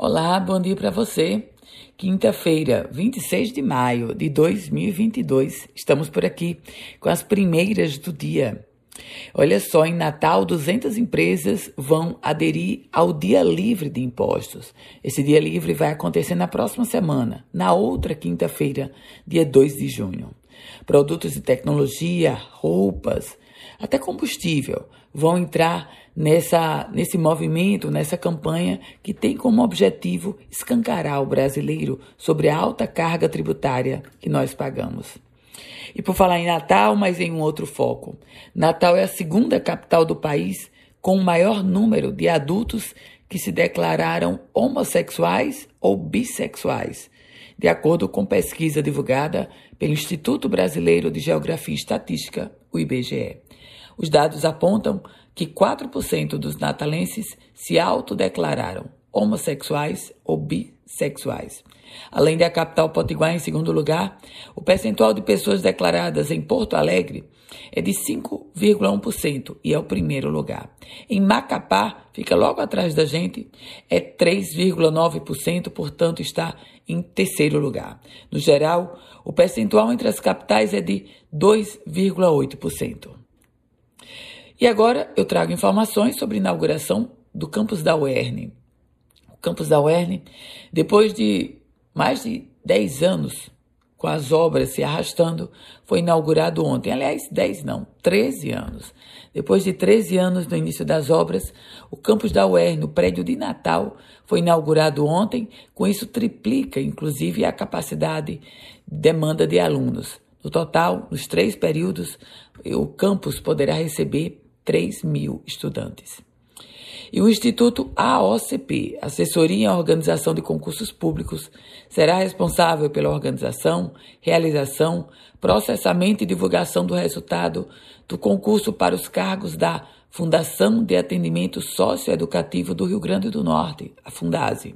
Olá, bom dia para você. Quinta-feira, 26 de maio de 2022. Estamos por aqui com as primeiras do dia. Olha só, em Natal, 200 empresas vão aderir ao Dia Livre de Impostos. Esse Dia Livre vai acontecer na próxima semana, na outra quinta-feira, dia 2 de junho. Produtos de tecnologia, roupas, até combustível vão entrar nessa, nesse movimento, nessa campanha que tem como objetivo escancarar o brasileiro sobre a alta carga tributária que nós pagamos. E por falar em Natal, mas em um outro foco. Natal é a segunda capital do país com o maior número de adultos que se declararam homossexuais ou bissexuais, de acordo com pesquisa divulgada pelo Instituto Brasileiro de Geografia e Estatística, o IBGE. Os dados apontam que 4% dos natalenses se autodeclararam homossexuais ou bissexuais. Além da capital potiguar em segundo lugar, o percentual de pessoas declaradas em Porto Alegre é de 5,1% e é o primeiro lugar. Em Macapá, fica logo atrás da gente, é 3,9%, portanto está em terceiro lugar. No geral, o percentual entre as capitais é de 2,8%. E agora eu trago informações sobre a inauguração do campus da UERN. O campus da UERN, depois de mais de 10 anos com as obras se arrastando, foi inaugurado ontem. Aliás, 10 não, 13 anos. Depois de 13 anos do início das obras, o campus da UERN, no prédio de Natal, foi inaugurado ontem. Com isso, triplica, inclusive, a capacidade de demanda de alunos. No total, nos três períodos, o campus poderá receber 3 mil estudantes. E o Instituto AOCP, Assessoria em Organização de Concursos Públicos, será responsável pela organização, realização, processamento e divulgação do resultado do concurso para os cargos da Fundação de Atendimento Socioeducativo do Rio Grande do Norte, a Fundase.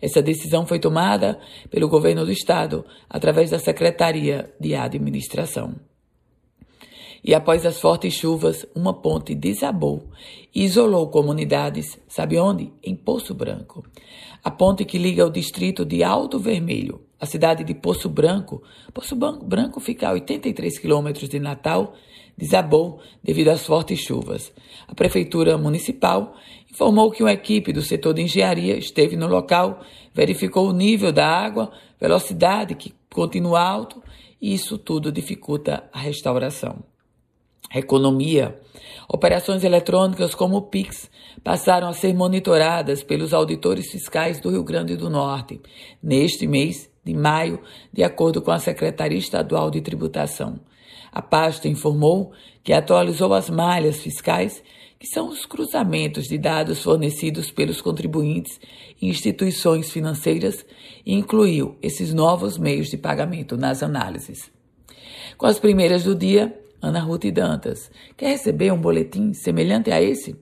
Essa decisão foi tomada pelo governo do estado através da Secretaria de Administração. E após as fortes chuvas, uma ponte desabou e isolou comunidades, sabe onde? Em Poço Branco. A ponte que liga o distrito de Alto Vermelho, a cidade de Poço Branco. Poço Branco fica a 83 quilômetros de Natal, desabou devido às fortes chuvas. A prefeitura municipal informou que uma equipe do setor de engenharia esteve no local, verificou o nível da água, velocidade que continua alto, e isso tudo dificulta a restauração economia. Operações eletrônicas como o Pix passaram a ser monitoradas pelos auditores fiscais do Rio Grande do Norte neste mês de maio, de acordo com a Secretaria Estadual de Tributação. A pasta informou que atualizou as malhas fiscais, que são os cruzamentos de dados fornecidos pelos contribuintes e instituições financeiras, e incluiu esses novos meios de pagamento nas análises. Com as primeiras do dia, Ana Ruth Dantas. Quer receber um boletim semelhante a esse?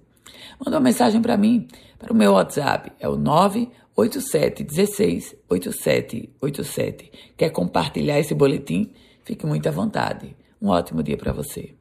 Manda uma mensagem para mim, para o meu WhatsApp, é o 987 16 8787. Quer compartilhar esse boletim? Fique muito à vontade. Um ótimo dia para você.